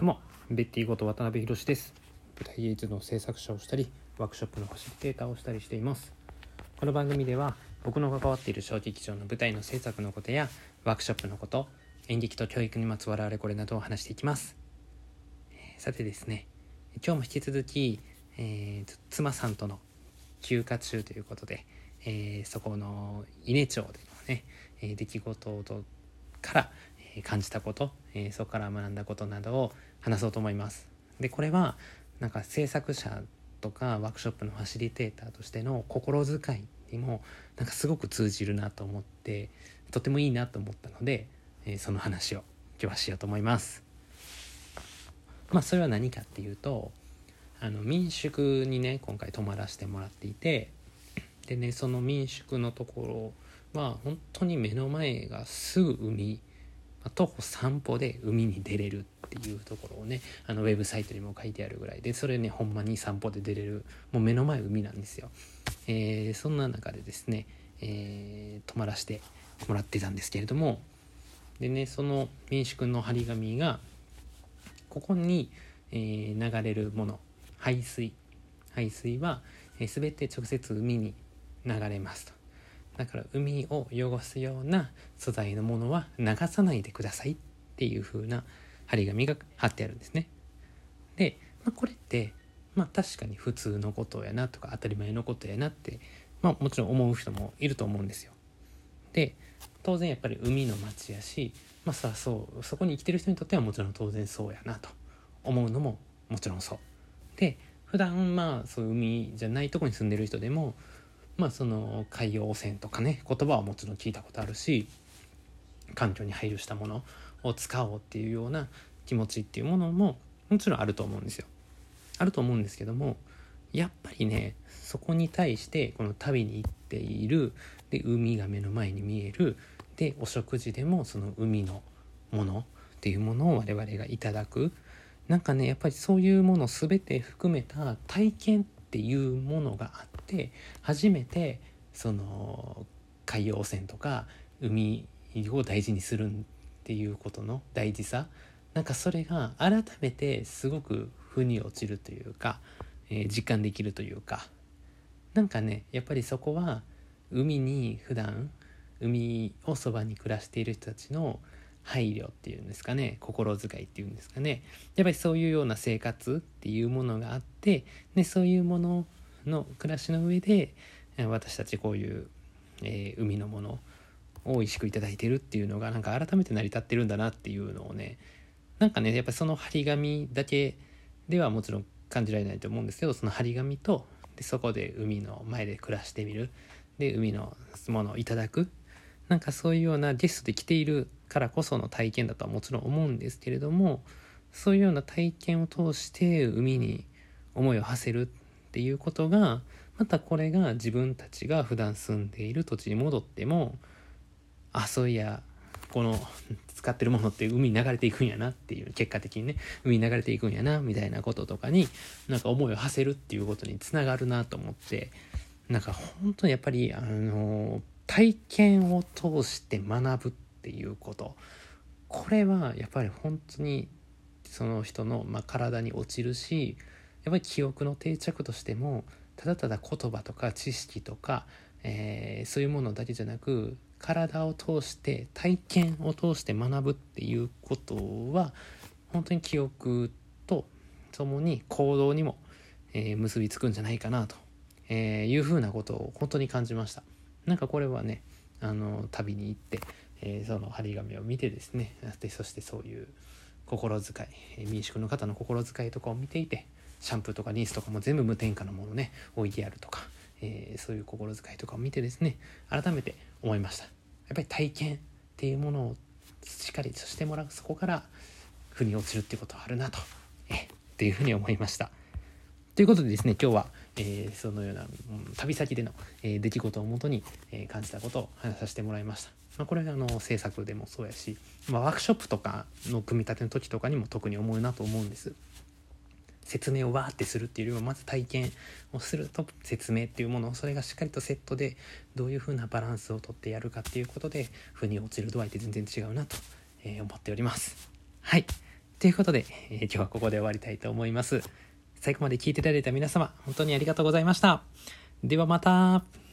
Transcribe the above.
どうもベッティこと渡辺博です。舞台芸術の制作者をしたりワークショップのファシリテーターをしたりしています。この番組では僕の関わっている小劇場の舞台の制作のことやワークショップのこと演劇と教育にまつわるあれこれなどを話していきます。さてですね今日も引き続き、えー、妻さんとの休暇中ということで、えー、そこの伊根町でのね、え出来事とから、感じたこと、えそこから学んだことなどを話そうと思います。でこれはなんか制作者とかワークショップのファシリテーターとしての心遣いにもなんかすごく通じるなと思ってとてもいいなと思ったので、えー、その話を今日はしようと思います。まあそれは何かっていうとあの民宿にね今回泊まらせてもらっていてでねその民宿のところは本当に目の前がすぐ海徒歩散歩で海に出れるっていうところをねあのウェブサイトにも書いてあるぐらいでそれねほんまに散歩で出れるもう目の前海なんですよ、えー、そんな中でですね、えー、泊まらせてもらってたんですけれどもでねその民宿の張り紙がここに、えー、流れるもの排水。排水は、えー、全て直接海に流れますと。だから海を汚すような素材のものは流さないでくださいっていう風な張り紙が貼ってあるんですね。で、まあ、これってまあ確かに普通のことやなとか当たり前のことやなって、まあ、もちろん思う人もいると思うんですよ。で当然やっぱり海の町やしまあさそうそこに生きてる人にとってはもちろん当然そうやなと思うのももちろんそう。で普段まあそういう海じゃないとこに住んでる人でもまあその海洋汚染とかね言葉はもちろん聞いたことあるし環境に配慮したものを使おうっていうような気持ちっていうものももちろんあると思うんですよ。あると思うんですけどもやっぱりねそこに対してこの旅に行っているで海が目の前に見えるでお食事でもその海のものっていうものを我々がいただくなんかねやっぱりそういうもの全て含めた体験っていうものがあって初めてその海洋汚染とか海を大事にするっていうことの大事さなんかそれが改めてすごく腑に落ちるというか、えー、実感できるというかなんかねやっぱりそこは海に普段海をそばに暮らしている人たちの配慮っていうんですかね心遣いっていうんですかね。やっぱりそういうような生活っていうものがあってでそういうものの暮らしの上で私たちこういう、えー、海のものを美味しく頂いてるっていうのがなんか改めて成り立ってるんだなっていうのをねなんかねやっぱその張り紙だけではもちろん感じられないと思うんですけどその張り紙とでそこで海の前で暮らしてみる。で海のものをいただく。なんかそういうようなゲストで来ているからこその体験だとはもちろん思うんですけれどもそういうような体験を通して海に思いを馳せるっていうことがまたこれが自分たちが普段住んでいる土地に戻ってもあそういやこの使ってるものって海に流れていくんやなっていう結果的にね海に流れていくんやなみたいなこととかになんか思いを馳せるっていうことにつながるなと思ってなんか本当にやっぱりあの体験を通して学ぶっていうこと。これはやっぱり本当にその人の、まあ、体に落ちるしやっぱり記憶の定着としてもただただ言葉とか知識とか、えー、そういうものだけじゃなく体を通して体験を通して学ぶっていうことは本当に記憶とともに行動にも、えー、結びつくんじゃないかなと、え、いうふうなことを本当に感じました。なんかこれはねあの旅に行って、えー、その張り紙を見てですねでそしてそういう心遣いえ民宿の方の心遣いとかを見ていてシャンプーとかリンスとかも全部無添加のものね置いてあるとか、えー、そういう心遣いとかを見てですね改めて思いました。やっぱり体験っていうものをしっかりとしてもらうそこから腑に落ちるっていうことはあるなとえっていうふうに思いました。ということでですね今日は、えー、そのような、うん、旅先での、えー、出来事をもとに、えー、感じたことを話させてもらいました、まあ、これはあの制作でもそうやし、まあ、ワークショップとかの組み立ての時とかにも特に思うなと思うんです説明をわーってするっていうよりはまず体験をすると説明っていうものをそれがしっかりとセットでどういう風なバランスをとってやるかっていうことで腑に落ちる度合いって全然違うなと、思っております。はいということで、えー今日はここで終わりたいと思います。最後まで聞いていただいた皆様、本当にありがとうございました。ではまた。